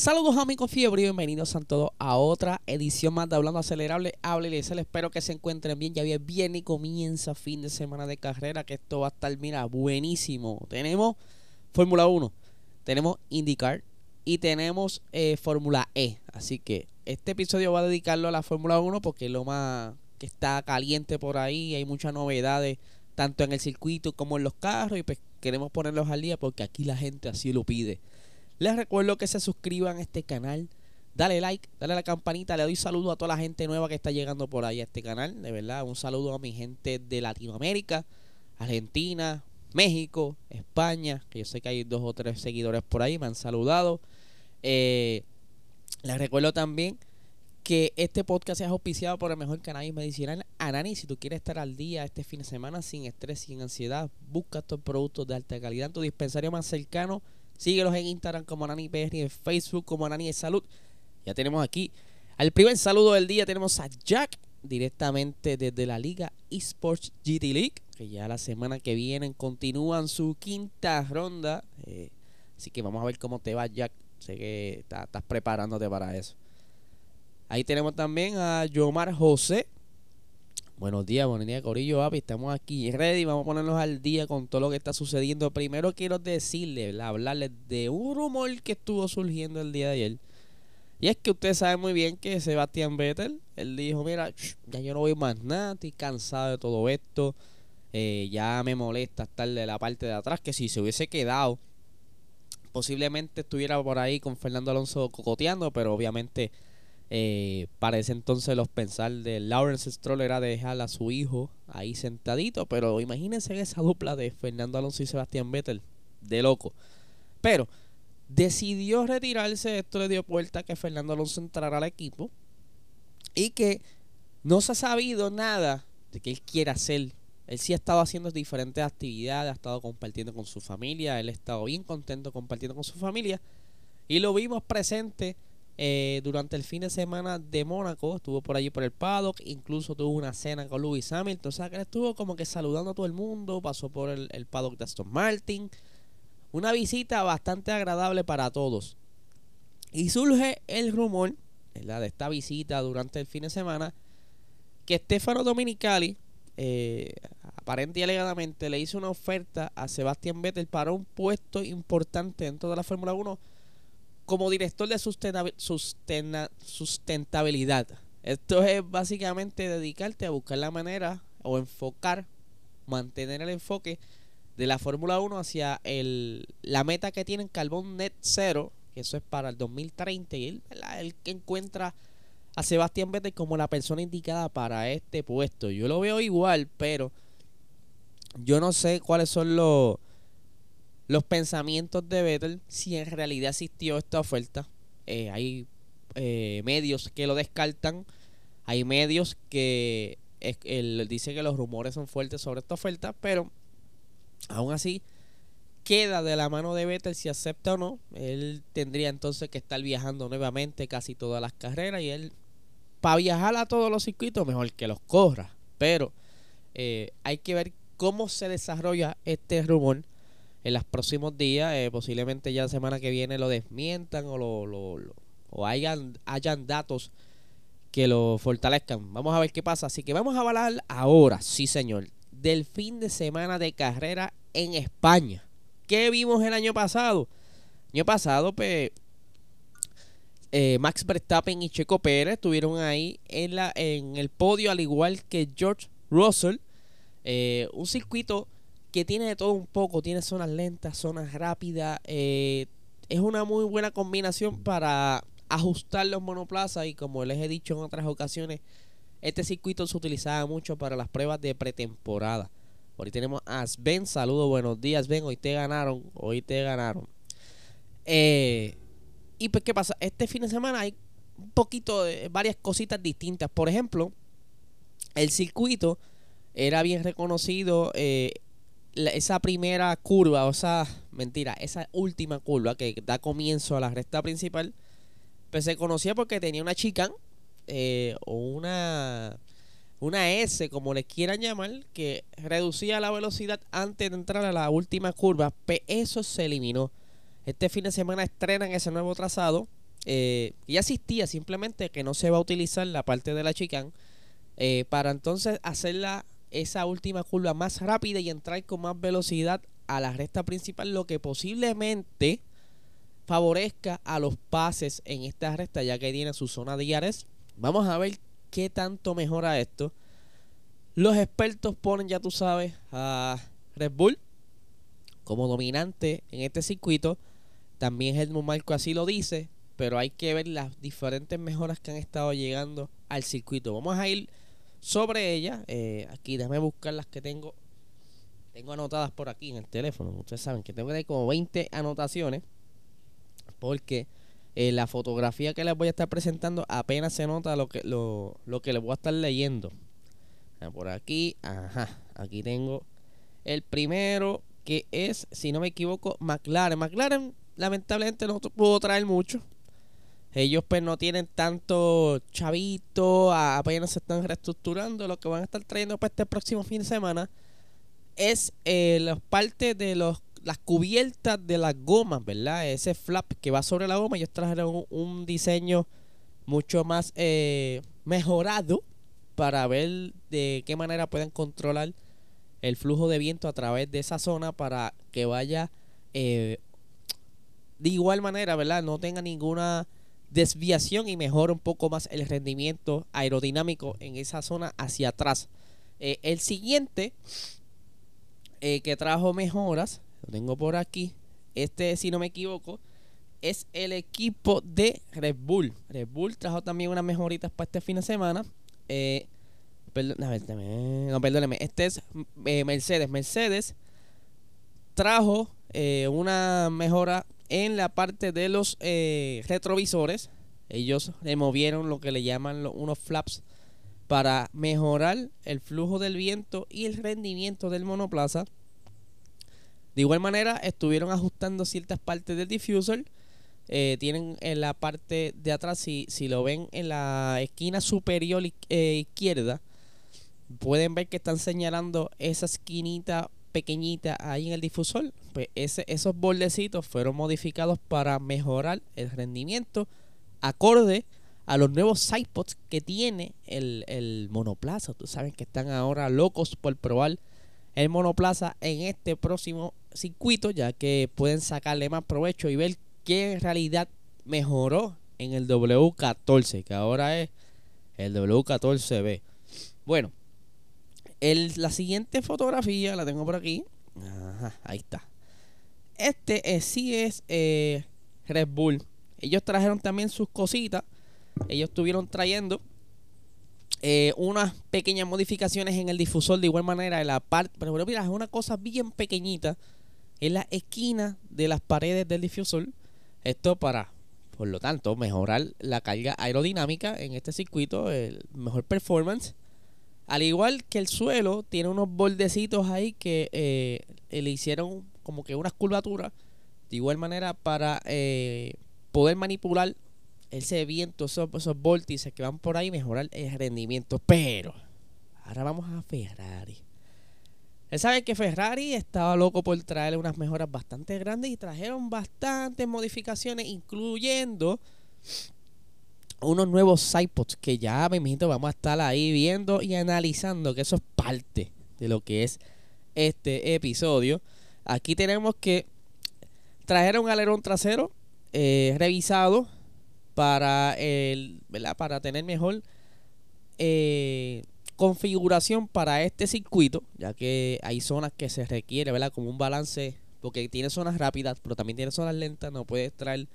Saludos amigos fiebre y bienvenidos a todos a otra edición más de Hablando Acelerable. Hábleles, espero que se encuentren bien. Ya bien y comienza fin de semana de carrera, que esto va a estar, mira, buenísimo. Tenemos Fórmula 1, tenemos IndyCar y tenemos eh, Fórmula E. Así que este episodio va a dedicarlo a la Fórmula 1 porque es lo más que está caliente por ahí. Hay muchas novedades, tanto en el circuito como en los carros. Y pues queremos ponerlos al día porque aquí la gente así lo pide. Les recuerdo que se suscriban a este canal. Dale like, dale a la campanita. Le doy saludo a toda la gente nueva que está llegando por ahí a este canal. De verdad, un saludo a mi gente de Latinoamérica, Argentina, México, España. Que yo sé que hay dos o tres seguidores por ahí. Me han saludado. Eh, les recuerdo también que este podcast es auspiciado por el mejor cannabis medicinal Anani. Si tú quieres estar al día este fin de semana sin estrés, sin ansiedad, busca estos productos de alta calidad en tu dispensario más cercano Síguelos en Instagram como Nani PR en Facebook como Nani de Salud. Ya tenemos aquí al primer saludo del día. Tenemos a Jack directamente desde la Liga Esports GT League. Que ya la semana que viene continúan su quinta ronda. Eh, así que vamos a ver cómo te va, Jack. Sé que estás preparándote para eso. Ahí tenemos también a Yomar José Buenos días, buenos días, Corillo Papi. Estamos aquí ready. Vamos a ponernos al día con todo lo que está sucediendo. Primero quiero decirles, hablarles de un rumor que estuvo surgiendo el día de ayer. Y es que usted sabe muy bien que Sebastián Vettel, él dijo, mira, ya yo no voy más nada, estoy cansado de todo esto. Eh, ya me molesta estar de la parte de atrás, que si se hubiese quedado, posiblemente estuviera por ahí con Fernando Alonso cocoteando, pero obviamente eh, para ese entonces los pensar de Lawrence Stroll era dejar a su hijo ahí sentadito, pero imagínense esa dupla de Fernando Alonso y Sebastián Vettel, de loco. Pero decidió retirarse, esto le dio puerta a que Fernando Alonso entrara al equipo y que no se ha sabido nada de que él quiera hacer. Él sí ha estado haciendo diferentes actividades, ha estado compartiendo con su familia, él ha estado bien contento compartiendo con su familia y lo vimos presente eh, durante el fin de semana de Mónaco, estuvo por allí por el paddock, incluso tuvo una cena con Lewis Hamilton, o sea que él estuvo como que saludando a todo el mundo, pasó por el, paddock de Aston Martin, una visita bastante agradable para todos. Y surge el rumor, de esta visita durante el fin de semana, que Stefano Dominicali, eh, aparente y alegadamente, le hizo una oferta a Sebastián Vettel para un puesto importante dentro de la Fórmula 1 como director de sustentabilidad. Esto es básicamente dedicarte a buscar la manera o enfocar, mantener el enfoque de la Fórmula 1 hacia el, la meta que tienen Carbon Net Zero, que eso es para el 2030, y él, el que encuentra a Sebastián Vettel como la persona indicada para este puesto. Yo lo veo igual, pero yo no sé cuáles son los los pensamientos de Vettel, si en realidad existió esta oferta. Eh, hay eh, medios que lo descartan, hay medios que él dice que los rumores son fuertes sobre esta oferta, pero aún así queda de la mano de Vettel si acepta o no. Él tendría entonces que estar viajando nuevamente casi todas las carreras y él, para viajar a todos los circuitos, mejor que los corra. Pero eh, hay que ver cómo se desarrolla este rumor en los próximos días, eh, posiblemente ya la semana que viene lo desmientan o, lo, lo, o hayan, hayan datos que lo fortalezcan. Vamos a ver qué pasa. Así que vamos a hablar ahora, sí señor, del fin de semana de carrera en España. ¿Qué vimos el año pasado? Año pasado, pues, eh, Max Verstappen y Checo Pérez estuvieron ahí en, la, en el podio, al igual que George Russell. Eh, un circuito que tiene de todo un poco, tiene zonas lentas, zonas rápidas, eh, es una muy buena combinación para ajustar los monoplazas y como les he dicho en otras ocasiones, este circuito se utilizaba mucho para las pruebas de pretemporada. Hoy tenemos a Sven, saludos, buenos días, Sven, hoy te ganaron, hoy te ganaron. Eh, y pues, ¿qué pasa? Este fin de semana hay un poquito de varias cositas distintas. Por ejemplo, el circuito era bien reconocido. Eh, esa primera curva, o sea, mentira, esa última curva que da comienzo a la recta principal, pues se conocía porque tenía una chica eh, o una, una S, como les quieran llamar, que reducía la velocidad antes de entrar a la última curva, pero pues eso se eliminó. Este fin de semana estrenan ese nuevo trazado. Eh, ya existía, simplemente que no se va a utilizar la parte de la chicane eh, para entonces hacerla esa última curva más rápida y entrar con más velocidad a la recta principal, lo que posiblemente favorezca a los pases en esta recta, ya que tiene su zona de Yares. Vamos a ver qué tanto mejora esto. Los expertos ponen, ya tú sabes, a Red Bull como dominante en este circuito. También Helmut Marco así lo dice, pero hay que ver las diferentes mejoras que han estado llegando al circuito. Vamos a ir sobre ella. Eh, aquí déjame buscar las que tengo. Tengo anotadas por aquí en el teléfono. Ustedes saben que tengo que tener como 20 anotaciones. Porque eh, la fotografía que les voy a estar presentando apenas se nota lo que, lo, lo que les voy a estar leyendo. Ah, por aquí, ajá. Aquí tengo el primero que es, si no me equivoco, McLaren. McLaren lamentablemente no pudo traer mucho. Ellos pues no tienen tanto chavito, apenas se están reestructurando. Lo que van a estar trayendo para este próximo fin de semana es eh, las partes de los las cubiertas de las gomas, ¿verdad? Ese flap que va sobre la goma. Ellos trajeron un, diseño mucho más eh, mejorado para ver de qué manera pueden controlar el flujo de viento a través de esa zona para que vaya eh, de igual manera, ¿verdad? No tenga ninguna desviación y mejora un poco más el rendimiento aerodinámico en esa zona hacia atrás. Eh, el siguiente eh, que trajo mejoras, lo tengo por aquí, este si no me equivoco, es el equipo de Red Bull. Red Bull trajo también unas mejoritas para este fin de semana. Eh, no, perdóneme, este es Mercedes. Mercedes trajo una mejora en la parte de los eh, retrovisores. Ellos removieron lo que le llaman unos flaps para mejorar el flujo del viento y el rendimiento del monoplaza. De igual manera, estuvieron ajustando ciertas partes del diffuser. Eh, tienen en la parte de atrás, si, si lo ven en la esquina superior eh, izquierda, pueden ver que están señalando esa esquinita pequeñita ahí en el difusor, pues esos bordecitos fueron modificados para mejorar el rendimiento acorde a los nuevos sidepods que tiene el monoplaza. Tú sabes que están ahora locos por probar el monoplaza en este próximo circuito, ya que pueden sacarle más provecho y ver qué en realidad mejoró en el W14, que ahora es el W14B. Bueno, la siguiente fotografía la tengo por aquí. Ajá, ahí está. Este sí es eh, Red Bull. Ellos trajeron también sus cositas. Ellos estuvieron trayendo eh, unas pequeñas modificaciones en el difusor de igual manera en la parte. Pero mira, es una cosa bien pequeñita en la esquina de las paredes del difusor. Esto para, por lo tanto, mejorar la carga aerodinámica en este circuito, el mejor performance. Al igual que el suelo, tiene unos bordecitos ahí que eh, le hicieron como que unas curvaturas. De igual manera, para eh, poder manipular ese viento, esos, esos vórtices que van por ahí, mejorar el rendimiento. Pero, ahora vamos a Ferrari. Él sabe que Ferrari estaba loco por traerle unas mejoras bastante grandes y trajeron bastantes modificaciones, incluyendo unos nuevos sidepods que ya me imagino vamos a estar ahí viendo y analizando que eso es parte de lo que es este episodio. Aquí tenemos que traer un alerón trasero eh, revisado para el, para tener mejor eh, configuración para este circuito, ya que hay zonas que se requiere, ¿verdad? Como un balance, porque tiene zonas rápidas, pero también tiene zonas lentas, no puedes traer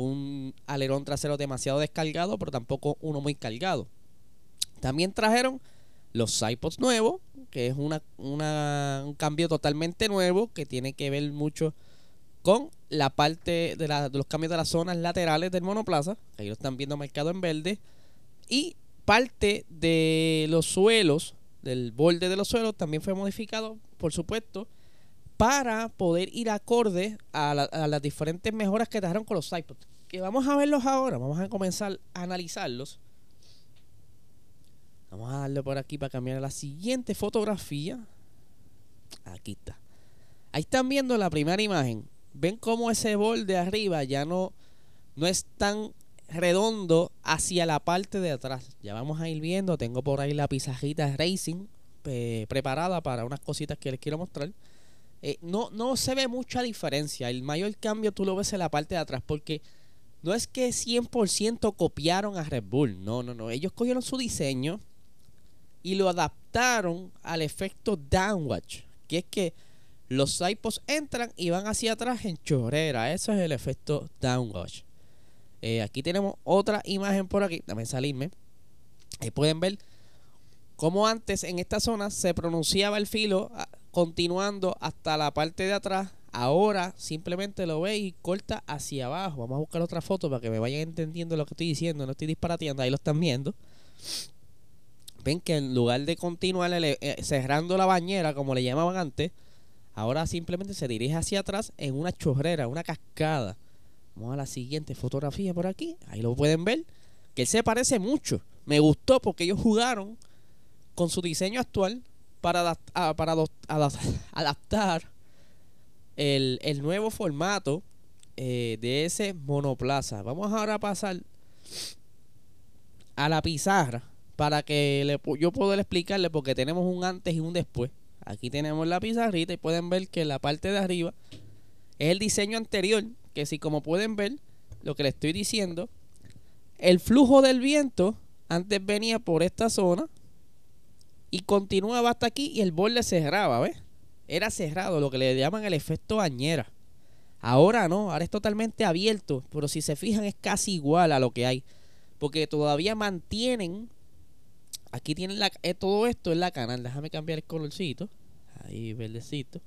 un alerón trasero demasiado descargado, pero tampoco uno muy cargado. También trajeron los sidepods nuevos, que es una, un cambio totalmente nuevo que tiene que ver mucho con la parte de, de los cambios de las zonas laterales del monoplaza, que ahí lo están viendo marcado en verde, y parte de los suelos, del borde de los suelos, también fue modificado, por supuesto, para poder ir acorde a, las diferentes mejoras que trajeron con los iPods. Que vamos a verlos ahora, vamos a comenzar a analizarlos. Vamos a darle por aquí para cambiar a la siguiente fotografía. Aquí está. Ahí están viendo la primera imagen. Ven cómo ese borde arriba ya no, no es tan redondo hacia la parte de atrás. Ya vamos a ir viendo. Tengo por ahí la pizajita Racing preparada para unas cositas que les quiero mostrar. Eh, no, no se ve mucha diferencia. El mayor cambio tú lo ves en la parte de atrás porque no es que 100% copiaron a Red Bull. No, no, no. Ellos cogieron su diseño y lo adaptaron al efecto downwatch. Que es que los iPods entran y van hacia atrás en chorrera. Eso es el efecto downwatch. Eh, aquí tenemos otra imagen por aquí. Dame salirme. Ahí pueden ver cómo antes en esta zona se pronunciaba el filo continuando hasta la parte de atrás. Ahora simplemente lo ve y corta hacia abajo. Vamos a buscar otra foto para que me vayan entendiendo lo que estoy diciendo. No estoy disparateando, ahí lo están viendo. Ven que en lugar de continuar eh, cerrando la bañera, como le llamaban antes, ahora simplemente se dirige hacia atrás en una chorrera, una cascada. Vamos a la siguiente fotografía por aquí. Ahí lo pueden ver. Que él se parece mucho. Me gustó porque ellos jugaron con su diseño actual para, ah, para adaptar el, nuevo formato eh, de ese monoplaza. Vamos ahora a pasar a la pizarra para que yo pueda explicarle porque tenemos un antes y un después. Aquí tenemos la pizarrita y pueden ver que la parte de arriba es el diseño anterior que si como pueden ver, lo que le estoy diciendo, el flujo del viento antes venía por esta zona y continuaba hasta aquí y el borde cerraba, ¿ves? Era cerrado, lo que le llaman el efecto bañera. Ahora no, ahora es totalmente abierto, pero si se fijan es casi igual a lo que hay, porque todavía mantienen, aquí tienen la, eh, todo esto en la canal, déjame cambiar el colorcito, ahí verdecito,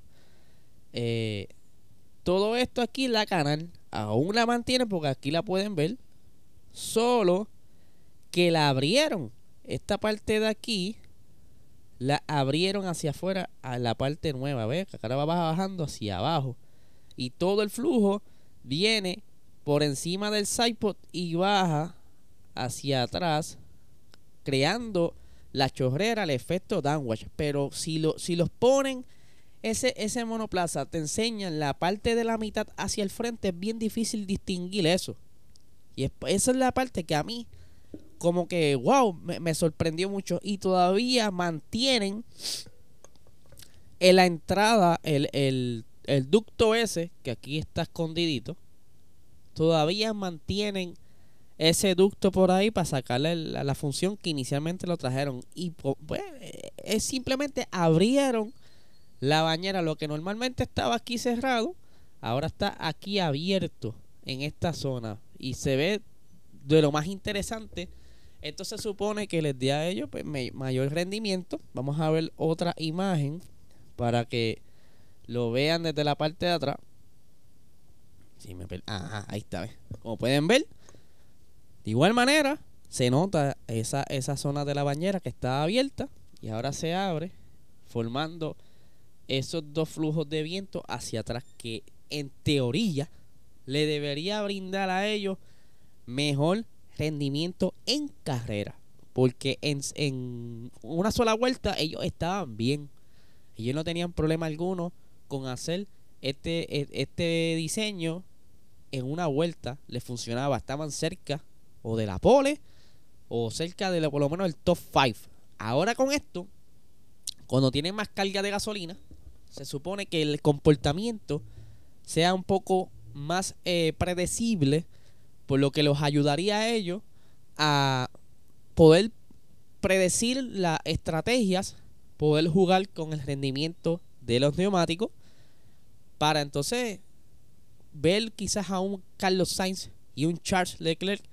eh, todo esto aquí la canal aún la mantiene porque aquí la pueden ver. Solo que la abrieron. Esta parte de aquí la abrieron hacia afuera a la parte nueva. ¿Ves? Ahora va bajando hacia abajo. Y todo el flujo viene por encima del sidepod y baja hacia atrás. Creando la chorrera, el efecto downwash. Pero si, lo, si los ponen ese, ese monoplaza te enseñan la parte de la mitad hacia el frente, es bien difícil distinguir eso. Y esa es la parte que a mí, como que, wow, me, sorprendió mucho. Y todavía mantienen en la entrada, el, el, el ducto ese, que aquí está escondidito, todavía mantienen ese ducto por ahí para sacarle la, función que inicialmente lo trajeron. Y pues, es simplemente abrieron la bañera, lo que normalmente estaba aquí cerrado, ahora está aquí abierto en esta zona y se ve de lo más interesante. Esto se supone que les dé a ellos pues, mayor rendimiento. Vamos a ver otra imagen para que lo vean desde la parte de atrás. Si me Ajá, ahí está. Como pueden ver, de igual manera se nota esa, esa zona de la bañera que está abierta y ahora se abre formando esos dos flujos de viento hacia atrás que en teoría le debería brindar a ellos mejor rendimiento en carrera. Porque en, en, una sola vuelta ellos estaban bien. Ellos no tenían problema alguno con hacer este, e, este diseño en una vuelta. Les funcionaba. Estaban cerca o de la pole o cerca de por lo menos el top 5. Ahora con esto, cuando tienen más carga de gasolina, se supone que el comportamiento sea un poco más eh, predecible, por lo que los ayudaría a ellos a poder predecir las estrategias, poder jugar con el rendimiento de los neumáticos, para entonces ver quizás a un Carlos Sainz y un Charles Leclerc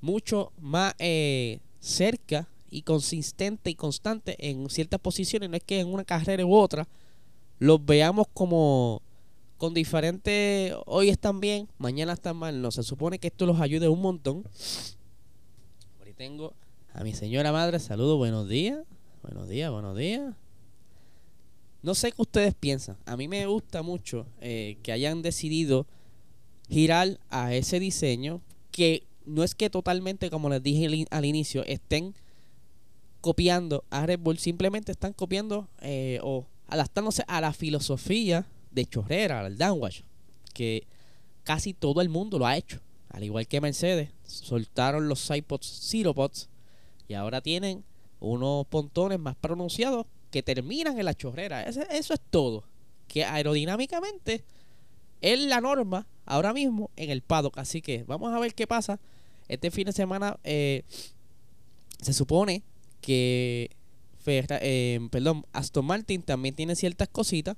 mucho más eh, cerca y consistente y constante en ciertas posiciones. No es que en una carrera u otra los veamos como, con diferentes, hoy están bien, mañana están mal, no, se supone que esto los ayude un montón. Por ahí tengo a mi señora madre, saludo, buenos días, buenos días, buenos días. No sé qué ustedes piensan, a mí me gusta mucho eh, que hayan decidido girar a ese diseño que no es que totalmente, como les dije al inicio, estén copiando a Red Bull, simplemente están copiando eh, o adaptándose a la filosofía de chorrera, al downwash, que casi todo el mundo lo ha hecho. Al igual que Mercedes, soltaron los sidepods Zeropods y ahora tienen unos pontones más pronunciados que terminan en la chorrera. Eso, eso es todo. Que aerodinámicamente es la norma ahora mismo en el paddock. Así que vamos a ver qué pasa. Este fin de semana eh, se supone que eh, perdón, Aston Martin también tiene ciertas cositas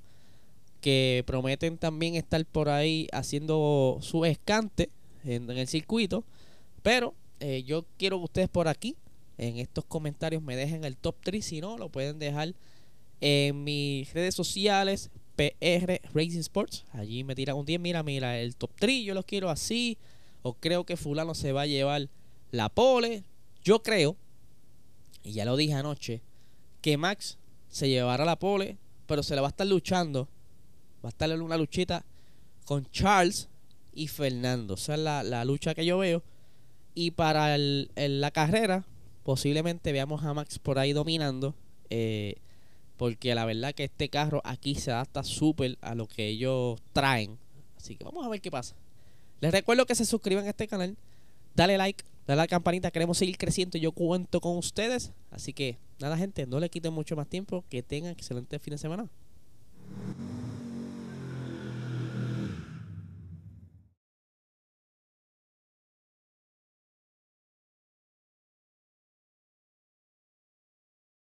que prometen también estar por ahí haciendo su escante en, el circuito. Pero eh, yo quiero que ustedes por aquí, en estos comentarios, me dejen el top 3. Si no, lo pueden dejar en mis redes sociales, PR Racing Sports. Allí me tiran un 10. Mira, mira, el top 3 yo lo quiero así. O creo que Fulano se va a llevar la pole. Yo creo, y ya lo dije anoche, que Max se llevará la pole, pero se le va a estar luchando va a estar en una luchita con Charles y Fernando. Esa es la, lucha que yo veo. Y para la carrera, posiblemente veamos a Max por ahí dominando. Eh, porque la verdad que este carro aquí se adapta súper a lo que ellos traen. Así que vamos a ver qué pasa. Les recuerdo que se suscriban a este canal. Dale like, dale a la campanita. Queremos seguir creciendo. Yo cuento con ustedes. Así que nada, gente, no le quiten mucho más tiempo. Que tengan excelente fin de semana.